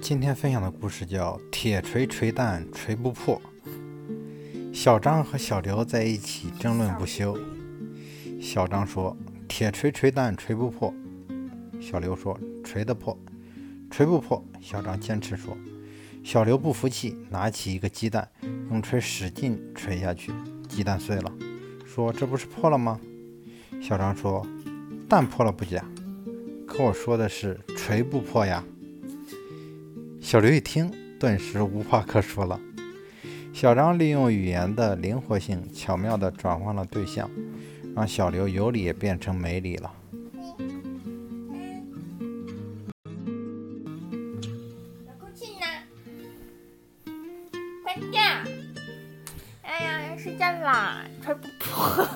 今天分享的故事叫《铁锤锤蛋锤不破》。小张和小刘在一起争论不休。小张说：“铁锤锤蛋锤不破。”小刘说：“锤得破，锤不破。”小张坚持说。小刘不服气，拿起一个鸡蛋，用锤使劲锤下去，鸡蛋碎了，说：“这不是破了吗？”小张说：“蛋破了不假，可我说的是锤不破呀。小刘一听顿时无话可说了。小张利用语言的灵活性巧妙的转换了对象让小刘有理也变成没理了。进来哎呀要睡觉啦吹不破。